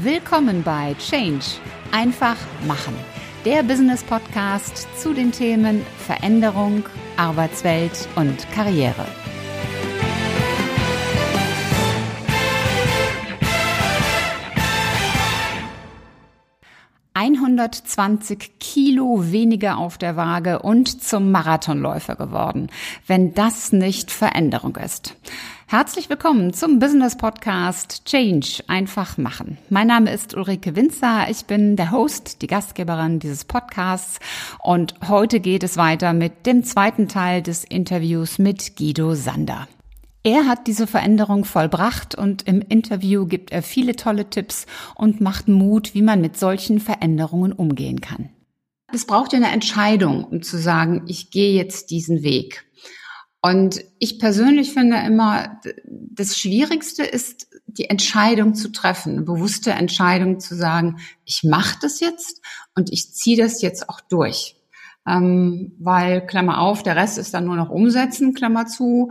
Willkommen bei Change. Einfach machen. Der Business Podcast zu den Themen Veränderung, Arbeitswelt und Karriere. ...120 Kilo weniger auf der Waage und zum Marathonläufer geworden, wenn das nicht Veränderung ist. Herzlich willkommen zum Business Podcast Change einfach machen. Mein Name ist Ulrike Winzer. Ich bin der Host, die Gastgeberin dieses Podcasts und heute geht es weiter mit dem zweiten Teil des Interviews mit Guido Sander. Er hat diese Veränderung vollbracht und im Interview gibt er viele tolle Tipps und macht Mut, wie man mit solchen Veränderungen umgehen kann. Es braucht ja eine Entscheidung, um zu sagen, ich gehe jetzt diesen Weg. Und ich persönlich finde immer, das Schwierigste ist, die Entscheidung zu treffen, eine bewusste Entscheidung zu sagen, ich mache das jetzt und ich ziehe das jetzt auch durch. Ähm, weil, Klammer auf, der Rest ist dann nur noch umsetzen, Klammer zu.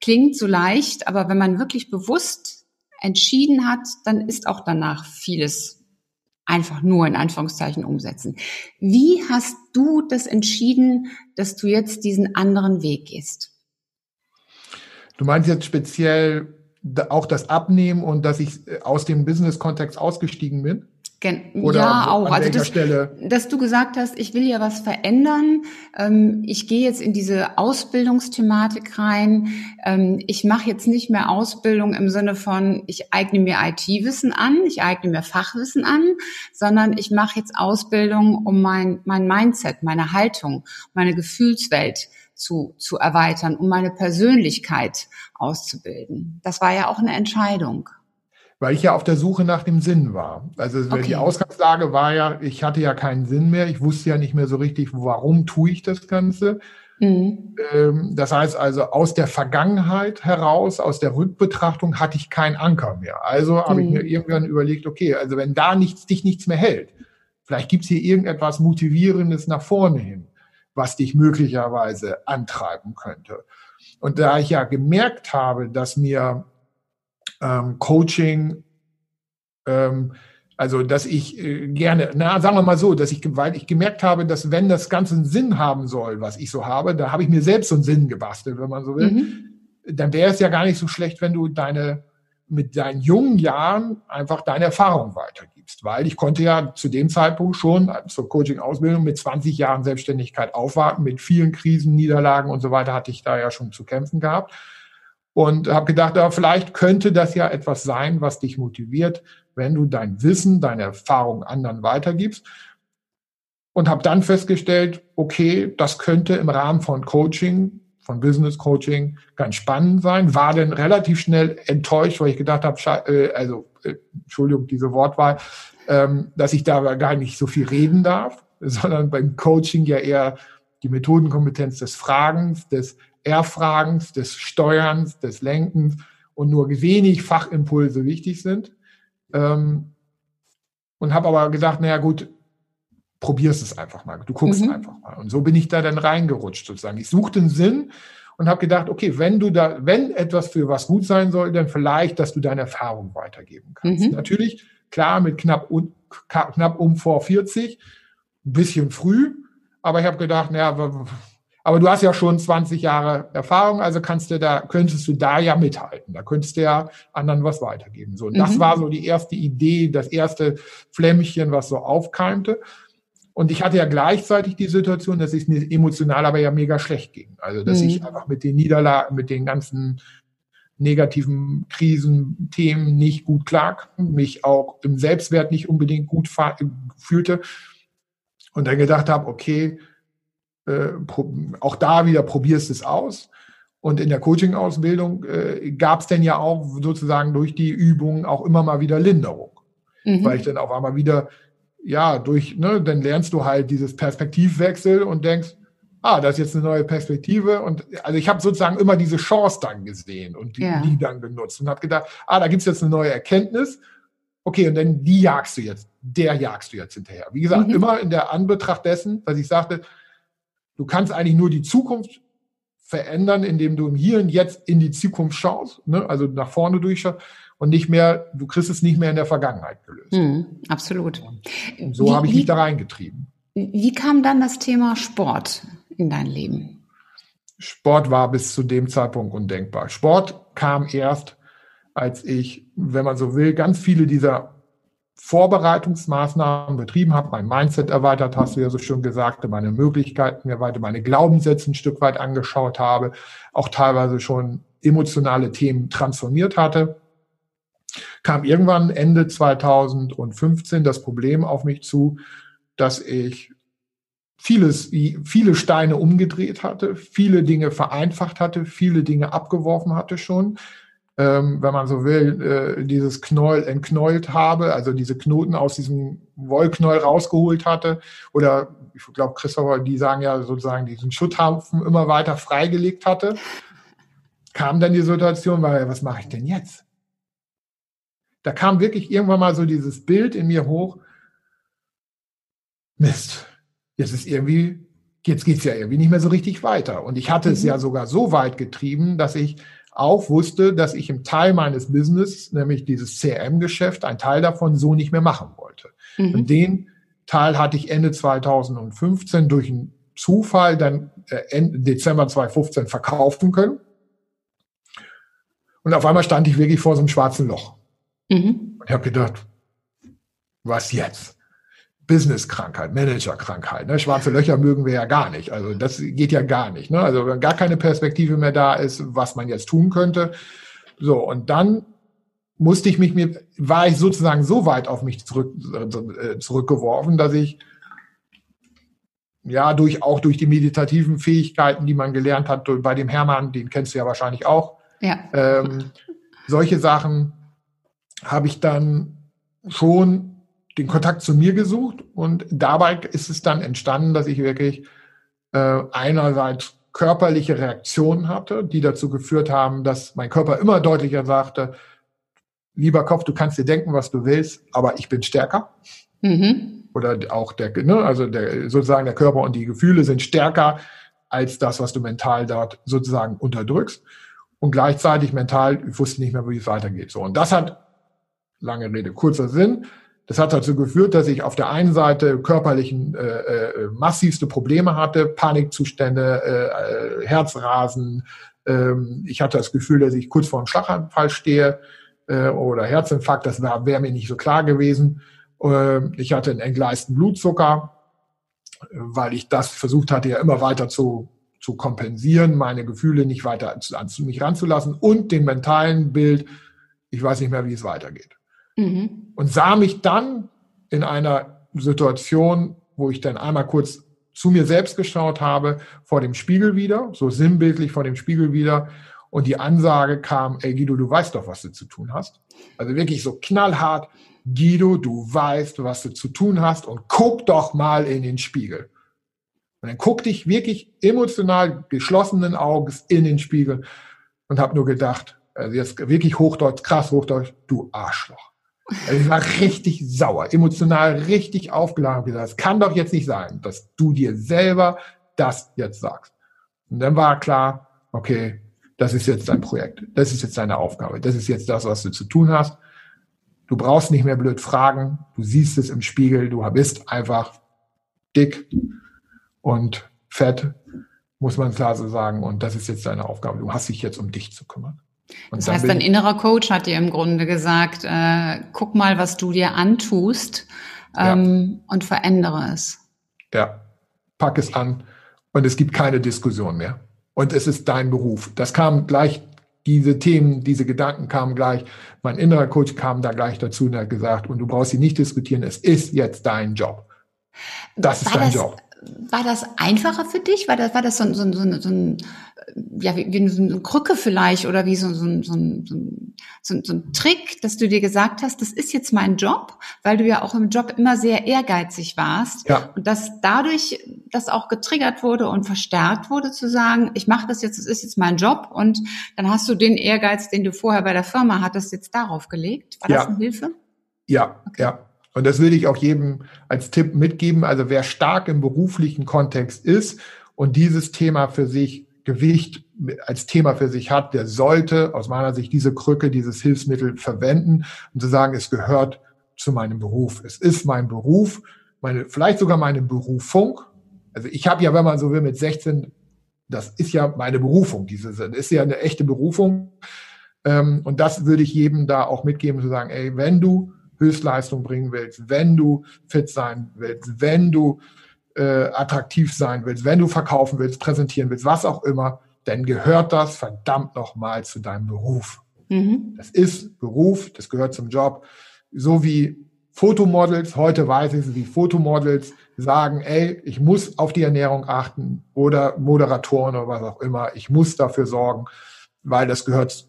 Klingt so leicht, aber wenn man wirklich bewusst entschieden hat, dann ist auch danach vieles einfach nur in Anführungszeichen umsetzen. Wie hast du das entschieden, dass du jetzt diesen anderen Weg gehst? Du meinst jetzt speziell auch das Abnehmen und dass ich äh, aus dem Business-Kontext ausgestiegen bin? Oder ja, auch. Also das, dass du gesagt hast, ich will ja was verändern. Ähm, ich gehe jetzt in diese Ausbildungsthematik rein. Ähm, ich mache jetzt nicht mehr Ausbildung im Sinne von, ich eigne mir IT-Wissen an, ich eigne mir Fachwissen an, sondern ich mache jetzt Ausbildung, um mein, mein Mindset, meine Haltung, meine Gefühlswelt zu, zu erweitern, um meine Persönlichkeit auszubilden. Das war ja auch eine Entscheidung weil ich ja auf der Suche nach dem Sinn war. Also okay. die Ausgangslage war ja, ich hatte ja keinen Sinn mehr. Ich wusste ja nicht mehr so richtig, warum tue ich das Ganze. Mhm. Ähm, das heißt also, aus der Vergangenheit heraus, aus der Rückbetrachtung hatte ich keinen Anker mehr. Also habe mhm. ich mir irgendwann überlegt, okay, also wenn da nichts, dich nichts mehr hält, vielleicht gibt's hier irgendetwas Motivierendes nach vorne hin, was dich möglicherweise antreiben könnte. Und da ich ja gemerkt habe, dass mir ähm, Coaching, ähm, also dass ich äh, gerne, na sagen wir mal so, dass ich, weil ich gemerkt habe, dass wenn das Ganze einen Sinn haben soll, was ich so habe, da habe ich mir selbst so einen Sinn gebastelt, wenn man so will, mhm. dann wäre es ja gar nicht so schlecht, wenn du deine mit deinen jungen Jahren einfach deine Erfahrung weitergibst, weil ich konnte ja zu dem Zeitpunkt schon zur Coaching-Ausbildung mit 20 Jahren Selbstständigkeit aufwarten, mit vielen Krisen, Niederlagen und so weiter hatte ich da ja schon zu kämpfen gehabt und habe gedacht, ja, vielleicht könnte das ja etwas sein, was dich motiviert, wenn du dein Wissen, deine Erfahrung anderen weitergibst. Und habe dann festgestellt, okay, das könnte im Rahmen von Coaching, von Business Coaching ganz spannend sein. War dann relativ schnell enttäuscht, weil ich gedacht habe, äh, also Entschuldigung, diese Wortwahl, ähm, dass ich da gar nicht so viel reden darf, sondern beim Coaching ja eher die Methodenkompetenz des Fragens, des Erfragens, des Steuerns, des Lenkens und nur wenig Fachimpulse wichtig sind. Ähm, und habe aber gesagt, naja gut, probierst es einfach mal, du guckst mhm. einfach mal. Und so bin ich da dann reingerutscht sozusagen. Ich suchte einen Sinn und habe gedacht, okay, wenn du da, wenn etwas für was gut sein soll, dann vielleicht, dass du deine Erfahrung weitergeben kannst. Mhm. Natürlich, klar, mit knapp, un, knapp um vor 40, ein bisschen früh, aber ich habe gedacht, naja, aber du hast ja schon 20 Jahre Erfahrung, also kannst du da, könntest du da ja mithalten. Da könntest du ja anderen was weitergeben. So, und das mhm. war so die erste Idee, das erste Flämmchen, was so aufkeimte. Und ich hatte ja gleichzeitig die Situation, dass es mir emotional aber ja mega schlecht ging. Also, dass mhm. ich einfach mit den Niederlagen, mit den ganzen negativen Krisen, Themen nicht gut klar, mich auch im Selbstwert nicht unbedingt gut fühlte. Und dann gedacht habe, okay, äh, auch da wieder probierst es aus. Und in der Coaching-Ausbildung äh, gab es denn ja auch sozusagen durch die Übungen auch immer mal wieder Linderung. Mhm. Weil ich dann auf einmal wieder, ja, durch, ne, dann lernst du halt dieses Perspektivwechsel und denkst, ah, das ist jetzt eine neue Perspektive. Und also ich habe sozusagen immer diese Chance dann gesehen und die, ja. die dann genutzt und habe gedacht, ah, da gibt's jetzt eine neue Erkenntnis. Okay, und dann die jagst du jetzt, der jagst du jetzt hinterher. Wie gesagt, mhm. immer in der Anbetracht dessen, was ich sagte, Du kannst eigentlich nur die Zukunft verändern, indem du im Hier und Jetzt in die Zukunft schaust, ne? also nach vorne durchschaust. Und nicht mehr, du kriegst es nicht mehr in der Vergangenheit gelöst. Mhm, absolut. Und so habe ich mich da reingetrieben. Wie kam dann das Thema Sport in dein Leben? Sport war bis zu dem Zeitpunkt undenkbar. Sport kam erst, als ich, wenn man so will, ganz viele dieser Vorbereitungsmaßnahmen betrieben habe, mein Mindset erweitert, hast du ja so schön gesagt, meine Möglichkeiten mir weiter, meine Glaubenssätze ein Stück weit angeschaut habe, auch teilweise schon emotionale Themen transformiert hatte, kam irgendwann Ende 2015 das Problem auf mich zu, dass ich vieles, viele Steine umgedreht hatte, viele Dinge vereinfacht hatte, viele Dinge abgeworfen hatte schon, ähm, wenn man so will, äh, dieses Knäuel entknäult habe, also diese Knoten aus diesem Wollknäuel rausgeholt hatte. Oder ich glaube, Christopher, die sagen ja sozusagen, diesen Schutthaufen immer weiter freigelegt hatte. Kam dann die Situation, weil, was mache ich denn jetzt? Da kam wirklich irgendwann mal so dieses Bild in mir hoch. Mist, jetzt ist irgendwie, jetzt geht's ja irgendwie nicht mehr so richtig weiter. Und ich hatte mhm. es ja sogar so weit getrieben, dass ich auch wusste, dass ich im Teil meines Business, nämlich dieses CRM-Geschäft, ein Teil davon so nicht mehr machen wollte. Mhm. Und den Teil hatte ich Ende 2015 durch einen Zufall dann äh, Ende Dezember 2015 verkaufen können. Und auf einmal stand ich wirklich vor so einem schwarzen Loch. Mhm. Und ich habe gedacht, was jetzt? Business-Krankheit, Manager-Krankheit. Ne? Schwarze Löcher mögen wir ja gar nicht. Also das geht ja gar nicht. Ne? Also wenn gar keine Perspektive mehr da ist, was man jetzt tun könnte. So, und dann musste ich mich mir, war ich sozusagen so weit auf mich zurück, äh, zurückgeworfen, dass ich ja durch auch durch die meditativen Fähigkeiten, die man gelernt hat, bei dem Hermann, den kennst du ja wahrscheinlich auch. Ja. Ähm, solche Sachen habe ich dann schon den Kontakt zu mir gesucht und dabei ist es dann entstanden, dass ich wirklich äh, einerseits körperliche Reaktionen hatte, die dazu geführt haben, dass mein Körper immer deutlicher sagte, lieber Kopf, du kannst dir denken, was du willst, aber ich bin stärker. Mhm. Oder auch der, ne, also der, sozusagen der Körper und die Gefühle sind stärker als das, was du mental dort sozusagen unterdrückst. Und gleichzeitig mental, ich wusste nicht mehr, wie es weitergeht. So. Und das hat, lange Rede, kurzer Sinn, das hat dazu geführt, dass ich auf der einen Seite körperlichen äh, äh, massivste Probleme hatte, Panikzustände, äh, äh, Herzrasen. Ähm, ich hatte das Gefühl, dass ich kurz vor einem Schlaganfall stehe äh, oder Herzinfarkt. Das wäre wär mir nicht so klar gewesen. Äh, ich hatte einen entgleisten Blutzucker, weil ich das versucht hatte, ja immer weiter zu zu kompensieren, meine Gefühle nicht weiter an, mich ranzulassen und den mentalen Bild, ich weiß nicht mehr, wie es weitergeht. Mhm. Und sah mich dann in einer Situation, wo ich dann einmal kurz zu mir selbst geschaut habe, vor dem Spiegel wieder, so sinnbildlich vor dem Spiegel wieder. Und die Ansage kam, ey Guido, du weißt doch, was du zu tun hast. Also wirklich so knallhart, Guido, du weißt, was du zu tun hast und guck doch mal in den Spiegel. Und dann guckte ich wirklich emotional geschlossenen Auges in den Spiegel und habe nur gedacht, also jetzt wirklich Hochdeutsch, krass Hochdeutsch, du Arschloch. Also ich war richtig sauer, emotional richtig aufgeladen. Gesagt, es kann doch jetzt nicht sein, dass du dir selber das jetzt sagst. Und dann war klar, okay, das ist jetzt dein Projekt. Das ist jetzt deine Aufgabe. Das ist jetzt das, was du zu tun hast. Du brauchst nicht mehr blöd fragen. Du siehst es im Spiegel. Du bist einfach dick und fett, muss man klar so sagen. Und das ist jetzt deine Aufgabe. Du hast dich jetzt um dich zu kümmern. Und das heißt, dein innerer Coach hat dir im Grunde gesagt, äh, guck mal, was du dir antust ähm, ja. und verändere es. Ja, pack es an und es gibt keine Diskussion mehr. Und es ist dein Beruf. Das kam gleich, diese Themen, diese Gedanken kamen gleich. Mein innerer Coach kam da gleich dazu und hat gesagt, und du brauchst sie nicht diskutieren, es ist jetzt dein Job. Das war ist dein das, Job. War das einfacher für dich? War das, war das so, so, so, so ein ja, wie, wie so eine Krücke vielleicht oder wie so, so, so, so, so, so ein Trick, dass du dir gesagt hast, das ist jetzt mein Job, weil du ja auch im Job immer sehr ehrgeizig warst ja. und dass dadurch das auch getriggert wurde und verstärkt wurde zu sagen, ich mache das jetzt, das ist jetzt mein Job und dann hast du den Ehrgeiz, den du vorher bei der Firma hattest, jetzt darauf gelegt. War ja. das eine Hilfe? Ja, okay. ja. Und das würde ich auch jedem als Tipp mitgeben. Also wer stark im beruflichen Kontext ist und dieses Thema für sich Gewicht als Thema für sich hat, der sollte aus meiner Sicht diese Krücke, dieses Hilfsmittel verwenden und zu sagen, es gehört zu meinem Beruf. Es ist mein Beruf, meine, vielleicht sogar meine Berufung. Also ich habe ja, wenn man so will, mit 16, das ist ja meine Berufung, diese, das ist ja eine echte Berufung. Ähm, und das würde ich jedem da auch mitgeben, zu sagen, ey, wenn du Höchstleistung bringen willst, wenn du fit sein willst, wenn du äh, attraktiv sein willst, wenn du verkaufen willst, präsentieren willst, was auch immer, dann gehört das verdammt nochmal zu deinem Beruf. Mhm. Das ist Beruf, das gehört zum Job. So wie Fotomodels, heute weiß ich, wie Fotomodels sagen, ey, ich muss auf die Ernährung achten oder Moderatoren oder was auch immer, ich muss dafür sorgen, weil das gehört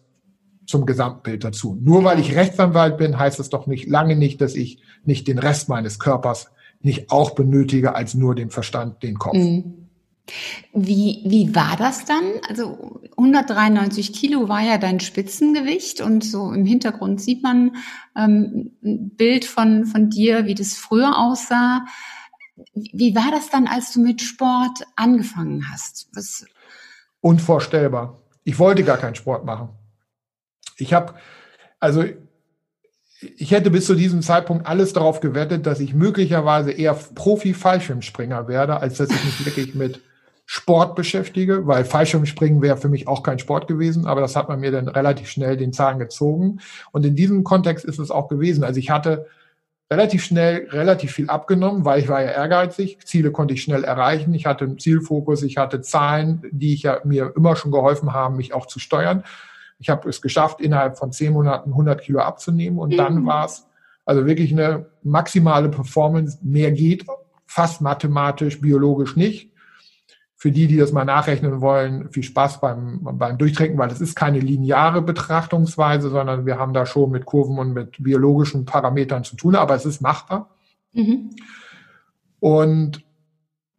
zum Gesamtbild dazu. Nur weil ich Rechtsanwalt bin, heißt es doch nicht lange nicht, dass ich nicht den Rest meines Körpers nicht auch benötige als nur den Verstand, den Kopf. Mhm. Wie, wie war das dann? Also 193 Kilo war ja dein Spitzengewicht und so im Hintergrund sieht man ähm, ein Bild von, von dir, wie das früher aussah. Wie war das dann, als du mit Sport angefangen hast? Was? Unvorstellbar. Ich wollte gar keinen Sport machen. Ich habe, also ich hätte bis zu diesem Zeitpunkt alles darauf gewettet, dass ich möglicherweise eher Profi-Fallschirmspringer werde, als dass ich mich wirklich mit Sport beschäftige, weil Fallschirmspringen wäre für mich auch kein Sport gewesen, aber das hat man mir dann relativ schnell den Zahn gezogen. Und in diesem Kontext ist es auch gewesen. Also ich hatte relativ schnell relativ viel abgenommen, weil ich war ja ehrgeizig. Ziele konnte ich schnell erreichen. Ich hatte einen Zielfokus, ich hatte Zahlen, die ich ja mir immer schon geholfen haben, mich auch zu steuern. Ich habe es geschafft, innerhalb von zehn Monaten 100 Kilo abzunehmen und mhm. dann war es also wirklich eine maximale Performance. Mehr geht fast mathematisch, biologisch nicht. Für die, die das mal nachrechnen wollen, viel Spaß beim, beim Durchtrinken, weil es ist keine lineare Betrachtungsweise, sondern wir haben da schon mit Kurven und mit biologischen Parametern zu tun, aber es ist machbar. Mhm. Und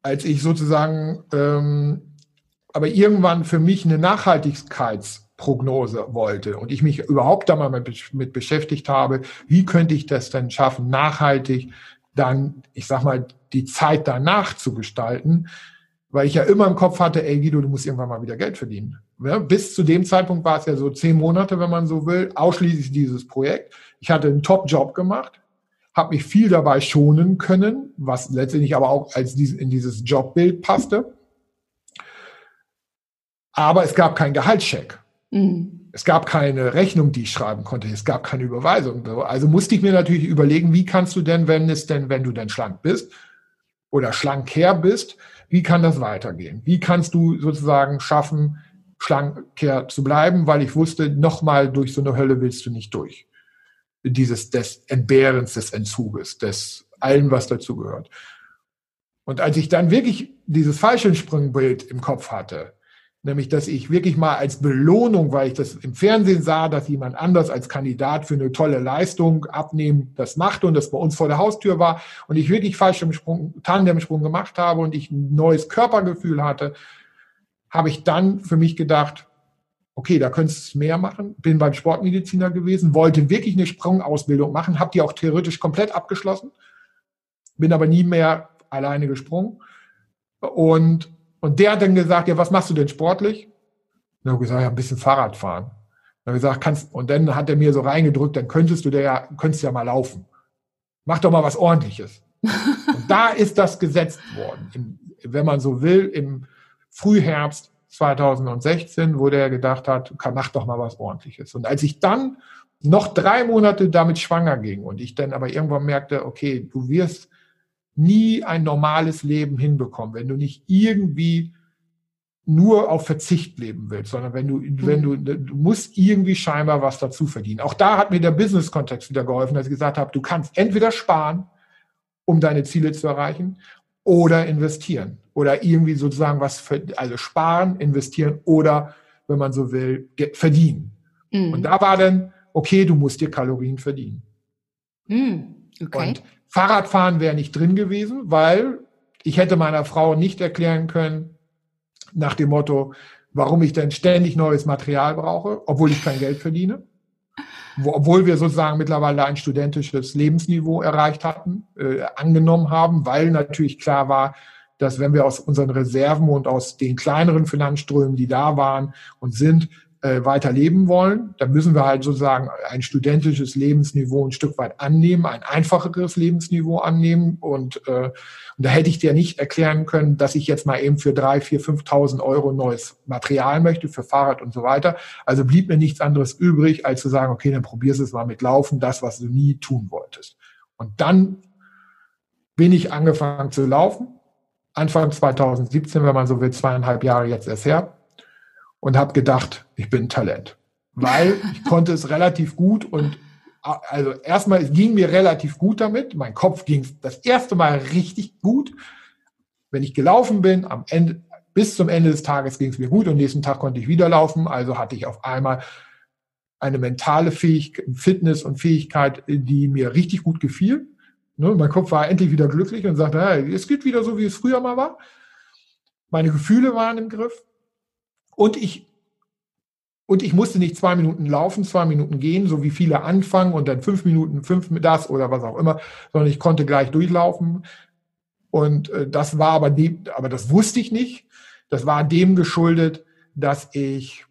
als ich sozusagen ähm, aber irgendwann für mich eine Nachhaltigkeits Prognose wollte und ich mich überhaupt da mal mit, beschäftigt habe, wie könnte ich das denn schaffen, nachhaltig dann, ich sag mal, die Zeit danach zu gestalten, weil ich ja immer im Kopf hatte, ey Guido, du musst irgendwann mal wieder Geld verdienen. Ja, bis zu dem Zeitpunkt war es ja so zehn Monate, wenn man so will, ausschließlich dieses Projekt. Ich hatte einen Top-Job gemacht, habe mich viel dabei schonen können, was letztendlich aber auch als in dieses Jobbild passte. Aber es gab keinen Gehaltscheck. Mhm. Es gab keine Rechnung, die ich schreiben konnte. Es gab keine Überweisung. Also musste ich mir natürlich überlegen, wie kannst du denn, wenn es denn, wenn du denn schlank bist oder schlanker bist, wie kann das weitergehen? Wie kannst du sozusagen schaffen, schlanker zu bleiben? Weil ich wusste, nochmal durch so eine Hölle willst du nicht durch. Dieses, des Entbehrens, des Entzuges, des allem, was dazu gehört. Und als ich dann wirklich dieses Fallschirmsprungbild im Kopf hatte, Nämlich, dass ich wirklich mal als Belohnung, weil ich das im Fernsehen sah, dass jemand anders als Kandidat für eine tolle Leistung abnehmen das machte und das bei uns vor der Haustür war und ich wirklich Fallschirmsprung, Tandemsprung gemacht habe und ich ein neues Körpergefühl hatte, habe ich dann für mich gedacht, okay, da könntest du mehr machen. Bin beim Sportmediziner gewesen, wollte wirklich eine Sprungausbildung machen, habe die auch theoretisch komplett abgeschlossen, bin aber nie mehr alleine gesprungen und und der hat dann gesagt, ja, was machst du denn sportlich? Und dann habe ich gesagt, ja, ein bisschen Fahrrad fahren. Dann gesagt, kannst, und dann hat er mir so reingedrückt, dann könntest du ja, könntest ja mal laufen. Mach doch mal was ordentliches. und da ist das gesetzt worden. Im, wenn man so will, im Frühherbst 2016, wo der gedacht hat, mach doch mal was ordentliches. Und als ich dann noch drei Monate damit schwanger ging und ich dann aber irgendwann merkte, okay, du wirst nie ein normales Leben hinbekommen, wenn du nicht irgendwie nur auf Verzicht leben willst, sondern wenn du, mhm. wenn du, du musst irgendwie scheinbar was dazu verdienen. Auch da hat mir der Business-Kontext wieder geholfen, dass ich gesagt habe, du kannst entweder sparen, um deine Ziele zu erreichen, oder investieren. Oder irgendwie sozusagen was, für, also sparen, investieren oder, wenn man so will, verdienen. Mhm. Und da war dann, okay, du musst dir Kalorien verdienen. Mhm. Okay. Und Fahrradfahren wäre nicht drin gewesen, weil ich hätte meiner Frau nicht erklären können, nach dem Motto, warum ich denn ständig neues Material brauche, obwohl ich kein Geld verdiene. Wo, obwohl wir sozusagen mittlerweile ein studentisches Lebensniveau erreicht hatten, äh, angenommen haben, weil natürlich klar war, dass wenn wir aus unseren Reserven und aus den kleineren Finanzströmen, die da waren und sind, äh, weiter leben wollen, dann müssen wir halt sozusagen ein studentisches Lebensniveau ein Stück weit annehmen, ein einfacheres Lebensniveau annehmen. Und, äh, und da hätte ich dir nicht erklären können, dass ich jetzt mal eben für drei, vier, 5.000 Euro neues Material möchte für Fahrrad und so weiter. Also blieb mir nichts anderes übrig, als zu sagen, okay, dann probierst du es mal mit Laufen, das, was du nie tun wolltest. Und dann bin ich angefangen zu laufen. Anfang 2017, wenn man so will, zweieinhalb Jahre jetzt erst her und habe gedacht, ich bin ein Talent, weil ich konnte es relativ gut und also erstmal, es ging mir relativ gut damit. Mein Kopf ging das erste Mal richtig gut. Wenn ich gelaufen bin, am Ende, bis zum Ende des Tages ging es mir gut und nächsten Tag konnte ich wieder laufen. Also hatte ich auf einmal eine mentale Fähigkeit, Fitness und Fähigkeit, die mir richtig gut gefiel. Ne, mein Kopf war endlich wieder glücklich und sagte, hey, es geht wieder so, wie es früher mal war. Meine Gefühle waren im Griff. Und ich, und ich musste nicht zwei Minuten laufen, zwei Minuten gehen, so wie viele anfangen und dann fünf Minuten, fünf das oder was auch immer, sondern ich konnte gleich durchlaufen. Und äh, das war aber dem, aber das wusste ich nicht. Das war dem geschuldet, dass ich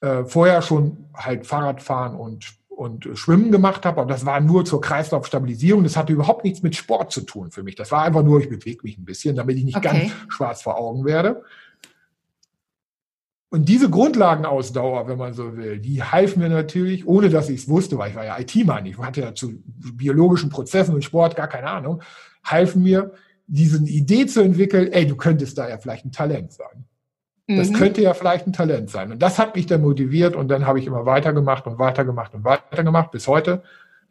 äh, vorher schon halt Fahrradfahren und und Schwimmen gemacht habe, aber das war nur zur Kreislaufstabilisierung. Das hatte überhaupt nichts mit Sport zu tun für mich. Das war einfach nur, ich bewege mich ein bisschen, damit ich nicht okay. ganz schwarz vor Augen werde. Und diese Grundlagenausdauer, wenn man so will, die half mir natürlich, ohne dass ich es wusste, weil ich war ja IT-Mann, ich hatte ja zu biologischen Prozessen und Sport gar keine Ahnung, halfen mir, diese Idee zu entwickeln, ey, du könntest da ja vielleicht ein Talent sein. Das mhm. könnte ja vielleicht ein Talent sein. Und das hat mich dann motiviert und dann habe ich immer weitergemacht und weitergemacht und weitergemacht bis heute,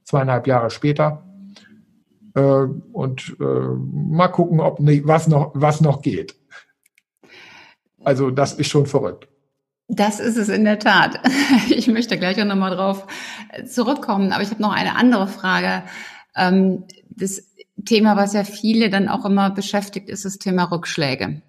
zweieinhalb Jahre später. Äh, und äh, mal gucken, ob nee, was noch, was noch geht. Also das ist schon verrückt. Das ist es in der Tat. Ich möchte gleich auch nochmal drauf zurückkommen, aber ich habe noch eine andere Frage. Ähm, das Thema, was ja viele dann auch immer beschäftigt, ist das Thema Rückschläge.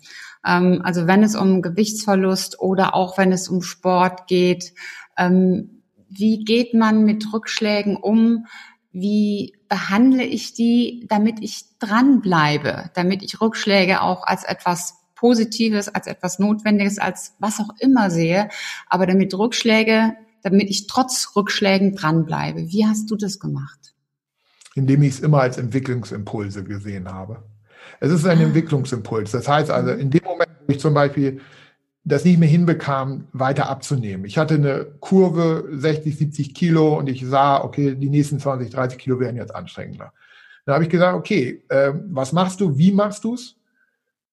Ähm, also wenn es um Gewichtsverlust oder auch wenn es um Sport geht, ähm, wie geht man mit Rückschlägen um? Wie behandle ich die, damit ich dranbleibe, damit ich Rückschläge auch als etwas Positives, als etwas Notwendiges, als was auch immer sehe, aber damit Rückschläge, damit ich trotz Rückschlägen dranbleibe. Wie hast du das gemacht? Indem ich es immer als Entwicklungsimpulse gesehen habe. Es ist ein ah. Entwicklungsimpuls. Das heißt also, in dem Moment, wo ich zum Beispiel das nicht mehr hinbekam, weiter abzunehmen. Ich hatte eine Kurve 60, 70 Kilo und ich sah, okay, die nächsten 20, 30 Kilo werden jetzt anstrengender. Dann habe ich gesagt, okay, äh, was machst du, wie machst du es?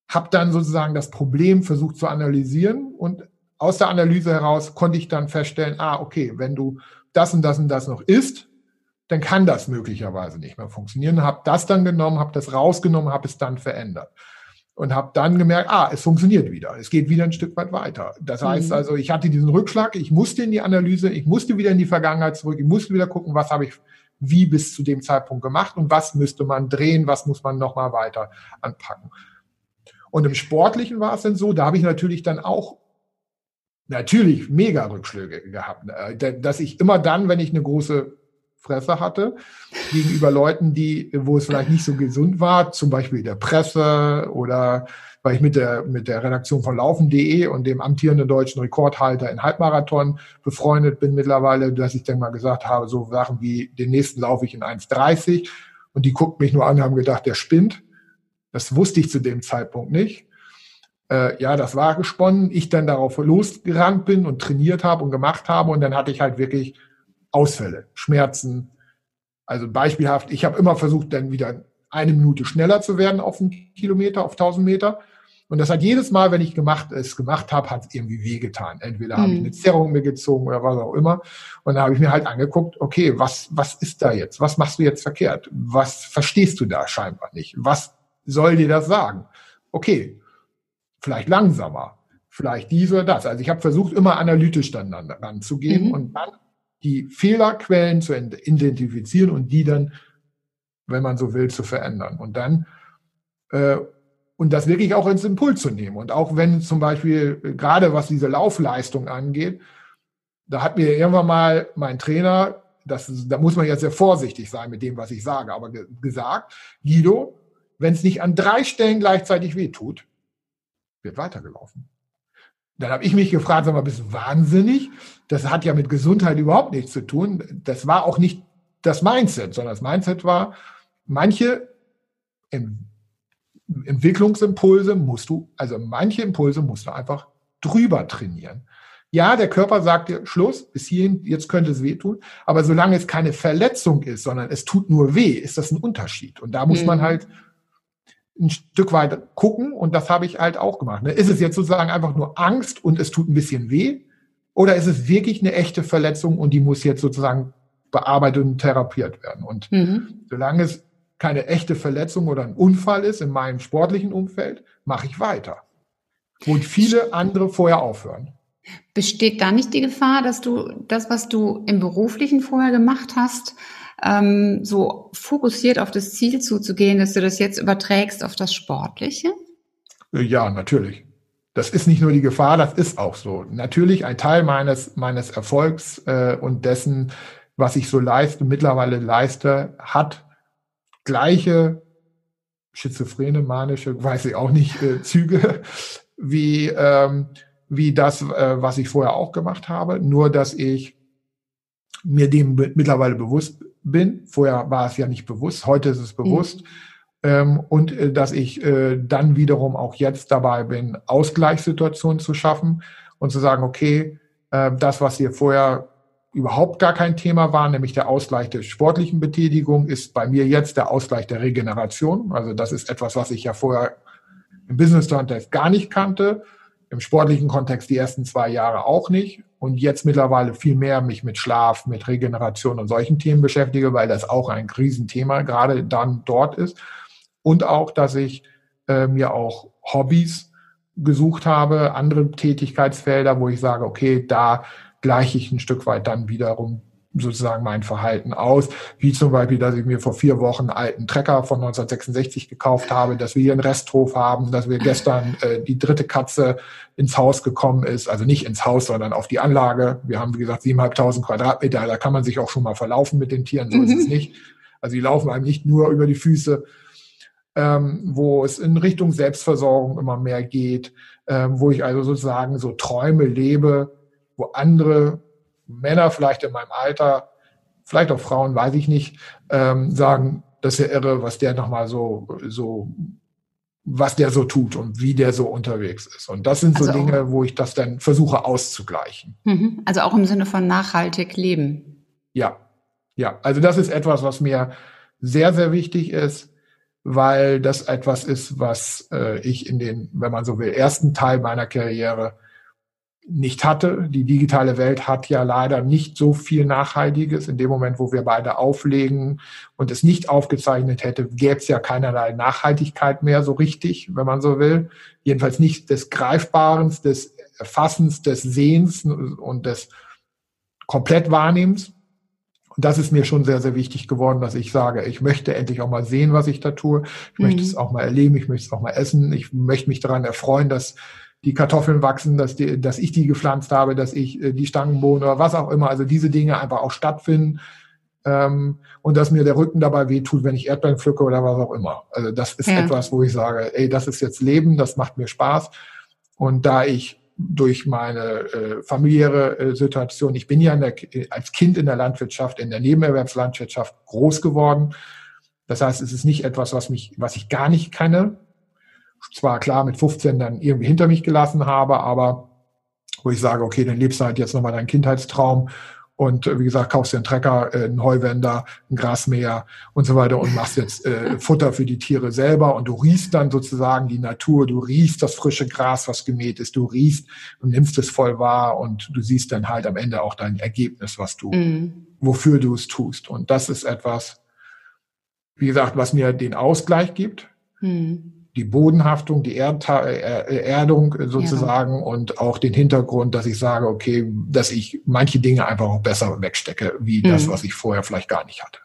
Habe dann sozusagen das Problem versucht zu analysieren und aus der Analyse heraus konnte ich dann feststellen, ah, okay, wenn du das und das und das noch isst, dann kann das möglicherweise nicht mehr funktionieren. Habe das dann genommen, habe das rausgenommen, habe es dann verändert und habe dann gemerkt, ah, es funktioniert wieder, es geht wieder ein Stück weit weiter. Das mhm. heißt also, ich hatte diesen Rückschlag, ich musste in die Analyse, ich musste wieder in die Vergangenheit zurück, ich musste wieder gucken, was habe ich wie bis zu dem Zeitpunkt gemacht und was müsste man drehen, was muss man nochmal weiter anpacken. Und im Sportlichen war es dann so, da habe ich natürlich dann auch natürlich mega Rückschläge gehabt, äh, dass ich immer dann, wenn ich eine große Fresse hatte, gegenüber Leuten, die, wo es vielleicht nicht so gesund war, zum Beispiel der Presse oder weil ich mit der, mit der Redaktion von Laufen.de und dem amtierenden deutschen Rekordhalter in Halbmarathon befreundet bin mittlerweile, dass ich dann mal gesagt habe, so Sachen wie, den nächsten laufe ich in 1,30 und die guckt mich nur an und haben gedacht, der spinnt. Das wusste ich zu dem Zeitpunkt nicht. Äh, ja, das war gesponnen. Ich dann darauf losgerannt bin und trainiert habe und gemacht habe und dann hatte ich halt wirklich Ausfälle, Schmerzen. Also beispielhaft, ich habe immer versucht, dann wieder eine Minute schneller zu werden auf einen Kilometer, auf 1000 Meter. Und das hat jedes Mal, wenn ich gemacht, es gemacht habe, hat es irgendwie wehgetan. Entweder mhm. habe ich eine Zerrung mir gezogen oder was auch immer. Und da habe ich mir halt angeguckt, okay, was, was ist da jetzt? Was machst du jetzt verkehrt? Was verstehst du da scheinbar nicht? Was soll dir das sagen? Okay, vielleicht langsamer, vielleicht dies oder das. Also ich habe versucht, immer analytisch dann ranzugehen mhm. und dann die Fehlerquellen zu identifizieren und die dann, wenn man so will, zu verändern. Und dann äh, und das wirklich auch ins Impuls zu nehmen. Und auch wenn zum Beispiel, äh, gerade was diese Laufleistung angeht, da hat mir irgendwann mal mein Trainer, das, da muss man jetzt sehr vorsichtig sein mit dem, was ich sage, aber ge gesagt, Guido, wenn es nicht an drei Stellen gleichzeitig wehtut, wird weitergelaufen. Dann habe ich mich gefragt, sag mal, bist du wahnsinnig? Das hat ja mit Gesundheit überhaupt nichts zu tun. Das war auch nicht das Mindset, sondern das Mindset war, manche Entwicklungsimpulse musst du, also manche Impulse musst du einfach drüber trainieren. Ja, der Körper sagt dir Schluss, bis hierhin, jetzt könnte es wehtun. Aber solange es keine Verletzung ist, sondern es tut nur weh, ist das ein Unterschied. Und da muss mhm. man halt ein Stück weit gucken. Und das habe ich halt auch gemacht. Ne? Ist es jetzt sozusagen einfach nur Angst und es tut ein bisschen weh? Oder ist es wirklich eine echte Verletzung und die muss jetzt sozusagen bearbeitet und therapiert werden? Und mhm. solange es keine echte Verletzung oder ein Unfall ist in meinem sportlichen Umfeld, mache ich weiter. Wo viele andere vorher aufhören. Besteht da nicht die Gefahr, dass du das, was du im beruflichen vorher gemacht hast, ähm, so fokussiert auf das Ziel zuzugehen, dass du das jetzt überträgst auf das Sportliche? Ja, natürlich. Das ist nicht nur die Gefahr, das ist auch so. Natürlich ein Teil meines, meines Erfolgs äh, und dessen, was ich so leiste, mittlerweile leiste, hat gleiche schizophrene, manische, weiß ich auch nicht, äh, Züge wie, ähm, wie das, äh, was ich vorher auch gemacht habe. Nur, dass ich mir dem mittlerweile bewusst bin. Vorher war es ja nicht bewusst, heute ist es bewusst. Mhm. Ähm, und äh, dass ich äh, dann wiederum auch jetzt dabei bin, Ausgleichssituationen zu schaffen und zu sagen, okay, äh, das, was hier vorher überhaupt gar kein Thema war, nämlich der Ausgleich der sportlichen Betätigung, ist bei mir jetzt der Ausgleich der Regeneration. Also das ist etwas, was ich ja vorher im Business-Kontext gar nicht kannte, im sportlichen Kontext die ersten zwei Jahre auch nicht und jetzt mittlerweile viel mehr mich mit Schlaf, mit Regeneration und solchen Themen beschäftige, weil das auch ein Riesenthema gerade dann dort ist. Und auch, dass ich äh, mir auch Hobbys gesucht habe, andere Tätigkeitsfelder, wo ich sage, okay, da gleiche ich ein Stück weit dann wiederum sozusagen mein Verhalten aus. Wie zum Beispiel, dass ich mir vor vier Wochen einen alten Trecker von 1966 gekauft habe, dass wir hier einen Resthof haben, dass wir gestern äh, die dritte Katze ins Haus gekommen ist, also nicht ins Haus, sondern auf die Anlage. Wir haben, wie gesagt, siebeneinhalbtausend Quadratmeter, da kann man sich auch schon mal verlaufen mit den Tieren, so mhm. ist es mhm. nicht. Also die laufen einem nicht nur über die Füße, ähm, wo es in Richtung Selbstversorgung immer mehr geht, ähm, wo ich also sozusagen so Träume lebe, wo andere Männer vielleicht in meinem Alter, vielleicht auch Frauen, weiß ich nicht, ähm, sagen, das ist ja irre, was der nochmal so, so, was der so tut und wie der so unterwegs ist. Und das sind so also Dinge, wo ich das dann versuche auszugleichen. Mhm. Also auch im Sinne von nachhaltig leben. Ja, ja. Also das ist etwas, was mir sehr, sehr wichtig ist, weil das etwas ist, was äh, ich in den, wenn man so will, ersten Teil meiner Karriere nicht hatte. Die digitale Welt hat ja leider nicht so viel Nachhaltiges. In dem Moment, wo wir beide auflegen und es nicht aufgezeichnet hätte, gäbe es ja keinerlei Nachhaltigkeit mehr so richtig, wenn man so will. Jedenfalls nicht des Greifbarens, des Erfassens, des Sehens und des Komplettwahrnehmens. Und das ist mir schon sehr, sehr wichtig geworden, dass ich sage, ich möchte endlich auch mal sehen, was ich da tue. Ich mhm. möchte es auch mal erleben, ich möchte es auch mal essen. Ich möchte mich daran erfreuen, dass die Kartoffeln wachsen, dass, die, dass ich die gepflanzt habe, dass ich äh, die Stangenbohnen oder was auch immer, also diese Dinge einfach auch stattfinden ähm, und dass mir der Rücken dabei wehtut, wenn ich Erdbeeren pflücke oder was auch immer. Also das ist ja. etwas, wo ich sage, ey, das ist jetzt Leben, das macht mir Spaß und da ich durch meine äh, familiäre äh, Situation, ich bin ja der, als Kind in der Landwirtschaft, in der Nebenerwerbslandwirtschaft groß geworden. Das heißt, es ist nicht etwas, was mich, was ich gar nicht kenne, zwar klar mit 15 dann irgendwie hinter mich gelassen habe, aber wo ich sage, okay, dann lebst du halt jetzt nochmal deinen Kindheitstraum und äh, wie gesagt, kaufst dir einen Trecker, äh, einen Heuwender, ein Grasmäher und so weiter und machst jetzt äh, Futter für die Tiere selber und du riechst dann sozusagen die Natur, du riechst das frische Gras, was gemäht ist, du riechst und nimmst es voll wahr und du siehst dann halt am Ende auch dein Ergebnis, was du, mhm. wofür du es tust. Und das ist etwas, wie gesagt, was mir den Ausgleich gibt. Mhm die Bodenhaftung, die Erdta Erdung sozusagen ja. und auch den Hintergrund, dass ich sage, okay, dass ich manche Dinge einfach auch besser wegstecke, wie mhm. das, was ich vorher vielleicht gar nicht hatte.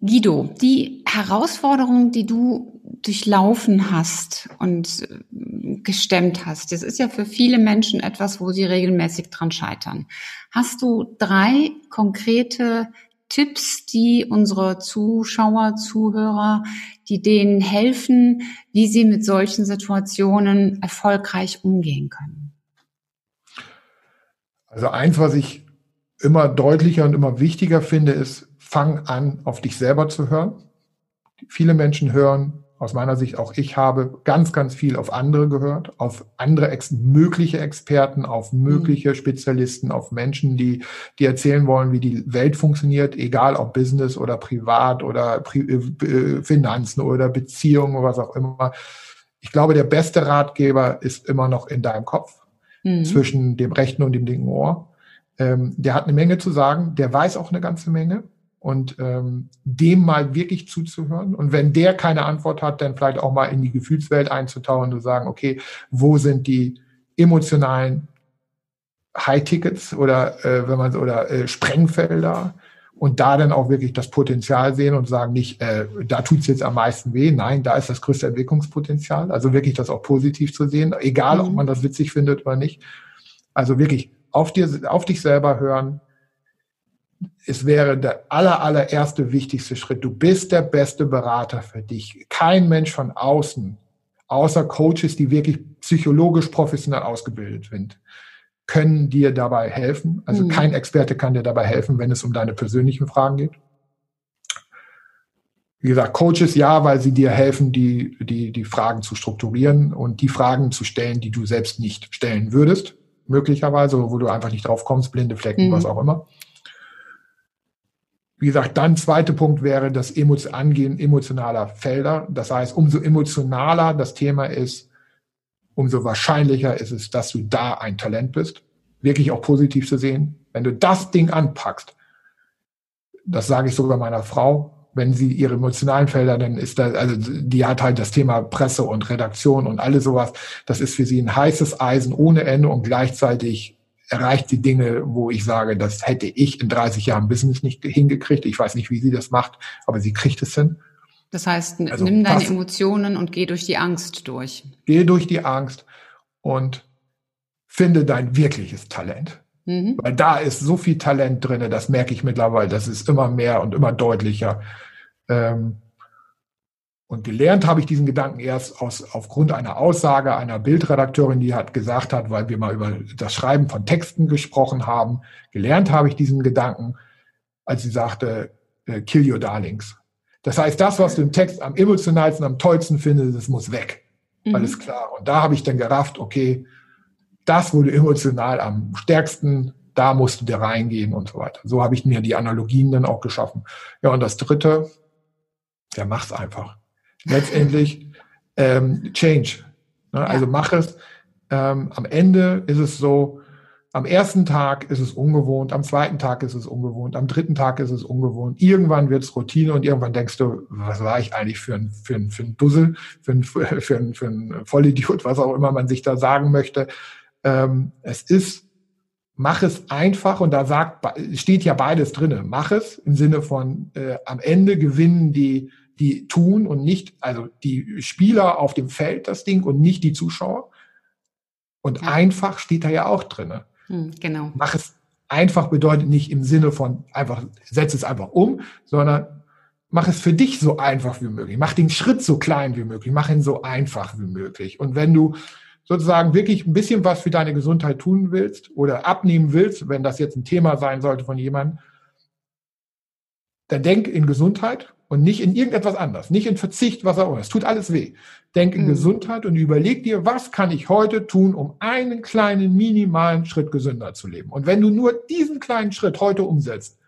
Guido, die Herausforderung, die du durchlaufen hast und äh, gestemmt hast, das ist ja für viele Menschen etwas, wo sie regelmäßig dran scheitern. Hast du drei konkrete Tipps, die unsere Zuschauer, Zuhörer, die denen helfen, wie sie mit solchen Situationen erfolgreich umgehen können? Also eins, was ich immer deutlicher und immer wichtiger finde, ist, fang an, auf dich selber zu hören. Viele Menschen hören aus meiner Sicht auch ich habe ganz, ganz viel auf andere gehört, auf andere ex mögliche Experten, auf mögliche mhm. Spezialisten, auf Menschen, die, die erzählen wollen, wie die Welt funktioniert, egal ob Business oder privat oder Pri äh, Finanzen oder Beziehungen oder was auch immer. Ich glaube, der beste Ratgeber ist immer noch in deinem Kopf, mhm. zwischen dem rechten und dem linken Ohr. Ähm, der hat eine Menge zu sagen, der weiß auch eine ganze Menge und ähm, dem mal wirklich zuzuhören. Und wenn der keine Antwort hat, dann vielleicht auch mal in die Gefühlswelt einzutauchen und zu sagen, okay, wo sind die emotionalen High-Tickets oder äh, wenn man so oder äh, Sprengfelder und da dann auch wirklich das Potenzial sehen und sagen nicht, äh, da tut's jetzt am meisten weh. Nein, da ist das größte Entwicklungspotenzial. Also wirklich das auch positiv zu sehen, egal ob mhm. man das witzig findet oder nicht. Also wirklich auf dir, auf dich selber hören, es wäre der aller, allererste wichtigste Schritt. Du bist der beste Berater für dich. Kein Mensch von außen, außer Coaches, die wirklich psychologisch professionell ausgebildet sind, können dir dabei helfen. Also mhm. kein Experte kann dir dabei helfen, wenn es um deine persönlichen Fragen geht. Wie gesagt, Coaches ja, weil sie dir helfen, die, die, die Fragen zu strukturieren und die Fragen zu stellen, die du selbst nicht stellen würdest, möglicherweise, wo du einfach nicht drauf kommst, blinde Flecken, mhm. was auch immer. Wie gesagt, dann zweiter Punkt wäre das Angehen emotionaler Felder. Das heißt, umso emotionaler das Thema ist, umso wahrscheinlicher ist es, dass du da ein Talent bist. Wirklich auch positiv zu sehen. Wenn du das Ding anpackst, das sage ich sogar meiner Frau, wenn sie ihre emotionalen Felder, dann ist da, also die hat halt das Thema Presse und Redaktion und alles sowas. Das ist für sie ein heißes Eisen ohne Ende und gleichzeitig erreicht die Dinge, wo ich sage, das hätte ich in 30 Jahren Business nicht hingekriegt. Ich weiß nicht, wie sie das macht, aber sie kriegt es hin. Das heißt, also, nimm deine pass, Emotionen und geh durch die Angst durch. Geh durch die Angst und finde dein wirkliches Talent. Mhm. Weil da ist so viel Talent drinne, das merke ich mittlerweile, das ist immer mehr und immer deutlicher. Ähm, und gelernt habe ich diesen Gedanken erst aus, aufgrund einer Aussage einer Bildredakteurin, die hat gesagt hat, weil wir mal über das Schreiben von Texten gesprochen haben, gelernt habe ich diesen Gedanken, als sie sagte, äh, kill your darlings. Das heißt, das, was du im Text am emotionalsten, am tollsten findest, das muss weg. Mhm. Alles klar. Und da habe ich dann gerafft, okay, das, wo du emotional am stärksten, da musst du dir reingehen und so weiter. So habe ich mir die Analogien dann auch geschaffen. Ja, und das dritte, der macht's einfach letztendlich ähm, Change. Ne? Also mach es. Ähm, am Ende ist es so, am ersten Tag ist es ungewohnt, am zweiten Tag ist es ungewohnt, am dritten Tag ist es ungewohnt. Irgendwann wird es Routine und irgendwann denkst du, was war ich eigentlich für ein, für ein, für ein Dussel, für ein, für, ein, für ein Vollidiot, was auch immer man sich da sagen möchte. Ähm, es ist, mach es einfach und da sagt, steht ja beides drinne. Mach es im Sinne von, äh, am Ende gewinnen die die tun und nicht, also die Spieler auf dem Feld das Ding und nicht die Zuschauer. Und ja. einfach steht da ja auch drin. Hm, genau. Mach es einfach bedeutet nicht im Sinne von einfach, setz es einfach um, sondern mach es für dich so einfach wie möglich. Mach den Schritt so klein wie möglich. Mach ihn so einfach wie möglich. Und wenn du sozusagen wirklich ein bisschen was für deine Gesundheit tun willst oder abnehmen willst, wenn das jetzt ein Thema sein sollte von jemandem, dann denk in Gesundheit und nicht in irgendetwas anderes, nicht in Verzicht, was auch immer. Es tut alles weh. Denk in mhm. Gesundheit und überleg dir, was kann ich heute tun, um einen kleinen minimalen Schritt gesünder zu leben. Und wenn du nur diesen kleinen Schritt heute umsetzt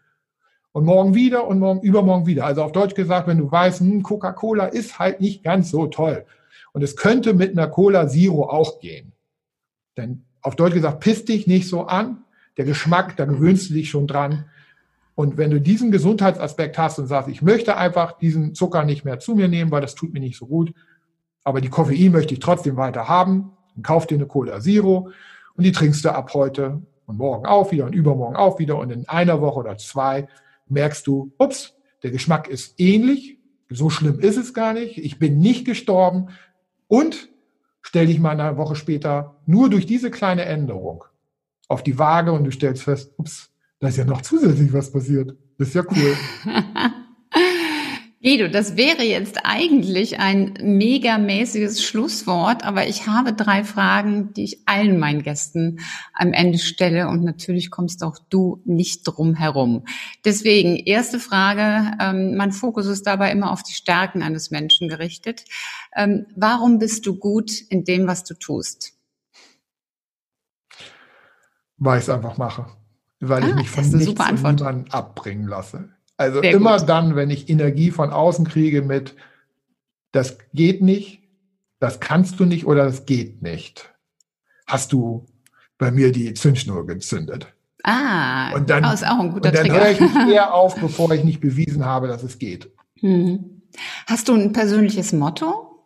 und morgen wieder und morgen übermorgen wieder, also auf Deutsch gesagt, wenn du weißt, hm, Coca-Cola ist halt nicht ganz so toll und es könnte mit einer Cola Zero auch gehen, denn auf Deutsch gesagt, piss dich nicht so an. Der Geschmack, da gewöhnst du dich schon dran. Und wenn du diesen Gesundheitsaspekt hast und sagst, ich möchte einfach diesen Zucker nicht mehr zu mir nehmen, weil das tut mir nicht so gut, aber die Koffein möchte ich trotzdem weiter haben, dann kauf dir eine Cola Zero und die trinkst du ab heute und morgen auch wieder und übermorgen auch wieder und in einer Woche oder zwei merkst du, ups, der Geschmack ist ähnlich, so schlimm ist es gar nicht, ich bin nicht gestorben und stell dich mal eine Woche später nur durch diese kleine Änderung auf die Waage und du stellst fest, ups, da ist ja noch zusätzlich was passiert. Das ist ja cool. Guido, das wäre jetzt eigentlich ein megamäßiges Schlusswort, aber ich habe drei Fragen, die ich allen meinen Gästen am Ende stelle und natürlich kommst auch du nicht drum herum. Deswegen, erste Frage, ähm, mein Fokus ist dabei immer auf die Stärken eines Menschen gerichtet. Ähm, warum bist du gut in dem, was du tust? Weil ich es einfach mache. Weil ah, ich mich von nichts und niemandem abbringen lasse. Also Sehr immer gut. dann, wenn ich Energie von außen kriege mit, das geht nicht, das kannst du nicht oder das geht nicht, hast du bei mir die Zündschnur gezündet. Ah, und dann, ist auch ein guter und dann höre ich mich eher auf, bevor ich nicht bewiesen habe, dass es geht. Hm. Hast du ein persönliches Motto?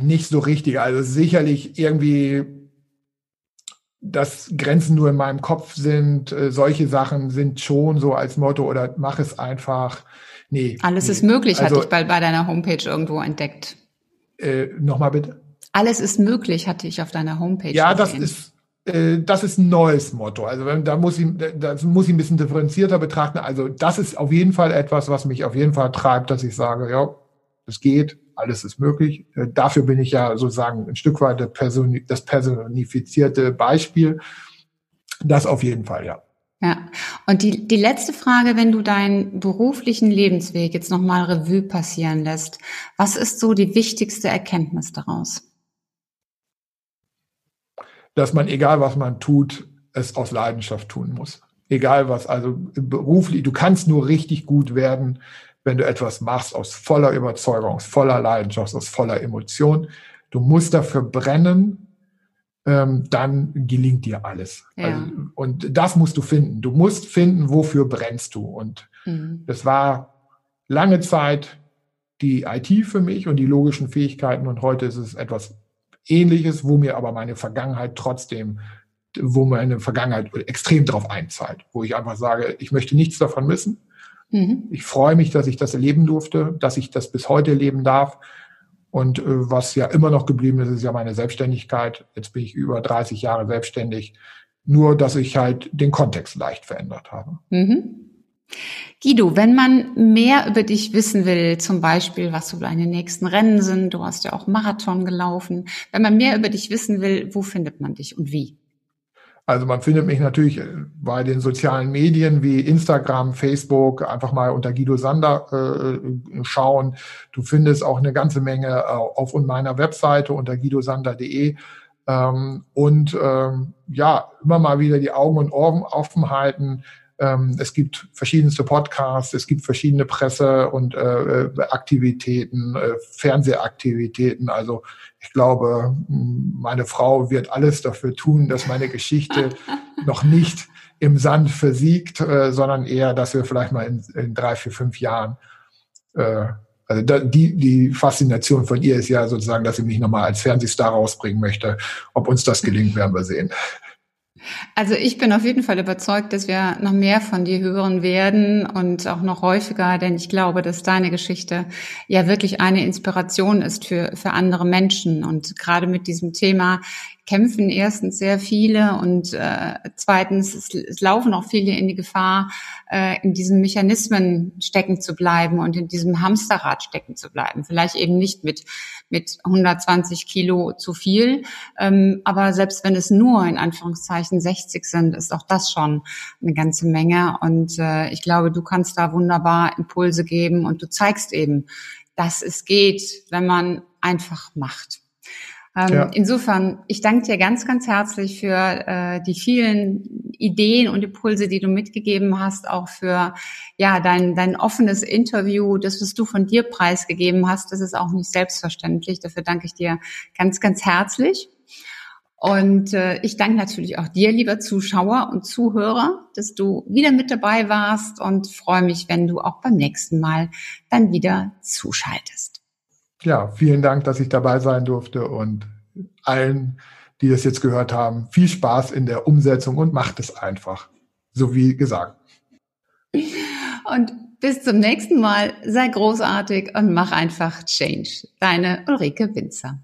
Nicht so richtig. Also sicherlich irgendwie dass Grenzen nur in meinem Kopf sind, äh, solche Sachen sind schon so als Motto oder mach es einfach. Nee. Alles nee. ist möglich, also, hatte ich bei, bei deiner Homepage irgendwo entdeckt. Äh, Nochmal bitte. Alles ist möglich, hatte ich auf deiner Homepage. Ja, gesehen. das ist äh, das ist ein neues Motto. Also da muss ich, das muss ich ein bisschen differenzierter betrachten. Also das ist auf jeden Fall etwas, was mich auf jeden Fall treibt, dass ich sage, ja, es geht, alles ist möglich. Äh, dafür bin ich ja sozusagen ein Stück weit das personifizierte Beispiel. Das auf jeden Fall, ja. Ja, und die, die letzte Frage, wenn du deinen beruflichen Lebensweg jetzt nochmal Revue passieren lässt, was ist so die wichtigste Erkenntnis daraus? Dass man, egal was man tut, es aus Leidenschaft tun muss. Egal was, also beruflich, du kannst nur richtig gut werden, wenn du etwas machst aus voller Überzeugung, aus voller Leidenschaft, aus voller Emotion. Du musst dafür brennen, ähm, dann gelingt dir alles. Ja. Also, und das musst du finden. Du musst finden, wofür brennst du. Und mhm. das war lange Zeit die IT für mich und die logischen Fähigkeiten. Und heute ist es etwas Ähnliches, wo mir aber meine Vergangenheit trotzdem wo meine Vergangenheit extrem drauf einzahlt, wo ich einfach sage, ich möchte nichts davon missen. Mhm. Ich freue mich, dass ich das erleben durfte, dass ich das bis heute erleben darf. Und äh, was ja immer noch geblieben ist, ist ja meine Selbstständigkeit. Jetzt bin ich über 30 Jahre selbstständig. Nur, dass ich halt den Kontext leicht verändert habe. Mhm. Guido, wenn man mehr über dich wissen will, zum Beispiel, was so deine nächsten Rennen sind, du hast ja auch Marathon gelaufen, wenn man mehr über dich wissen will, wo findet man dich und wie? Also man findet mich natürlich äh, bei den sozialen Medien wie Instagram, Facebook, einfach mal unter Guido Sander äh, schauen. Du findest auch eine ganze Menge äh, auf meiner Webseite unter guidosander.de. Ähm, und ähm, ja, immer mal wieder die Augen und Ohren offen halten ähm, es gibt verschiedenste Podcasts, es gibt verschiedene Presse- und äh, äh, Aktivitäten, äh, Fernsehaktivitäten. Also ich glaube, meine Frau wird alles dafür tun, dass meine Geschichte noch nicht im Sand versiegt, äh, sondern eher, dass wir vielleicht mal in, in drei, vier, fünf Jahren äh, also die, die Faszination von ihr ist ja sozusagen, dass sie mich nochmal als Fernsehstar rausbringen möchte. Ob uns das gelingt, werden wir sehen. Also ich bin auf jeden Fall überzeugt, dass wir noch mehr von dir hören werden und auch noch häufiger, denn ich glaube, dass deine Geschichte ja wirklich eine Inspiration ist für, für andere Menschen. Und gerade mit diesem Thema kämpfen erstens sehr viele und äh, zweitens es, es laufen auch viele in die Gefahr, äh, in diesen Mechanismen stecken zu bleiben und in diesem Hamsterrad stecken zu bleiben. Vielleicht eben nicht mit mit 120 Kilo zu viel, ähm, aber selbst wenn es nur in Anführungszeichen 60 sind, ist auch das schon eine ganze Menge. Und äh, ich glaube, du kannst da wunderbar Impulse geben und du zeigst eben, dass es geht, wenn man einfach macht. Ähm, ja. Insofern, ich danke dir ganz, ganz herzlich für äh, die vielen Ideen und Impulse, die du mitgegeben hast, auch für ja dein, dein offenes Interview, das, was du von dir preisgegeben hast, das ist auch nicht selbstverständlich. Dafür danke ich dir ganz, ganz herzlich. Und äh, ich danke natürlich auch dir, lieber Zuschauer und Zuhörer, dass du wieder mit dabei warst und freue mich, wenn du auch beim nächsten Mal dann wieder zuschaltest ja, vielen Dank, dass ich dabei sein durfte und allen, die das jetzt gehört haben, viel Spaß in der Umsetzung und macht es einfach, so wie gesagt. Und bis zum nächsten Mal, sei großartig und mach einfach Change. Deine Ulrike Winzer.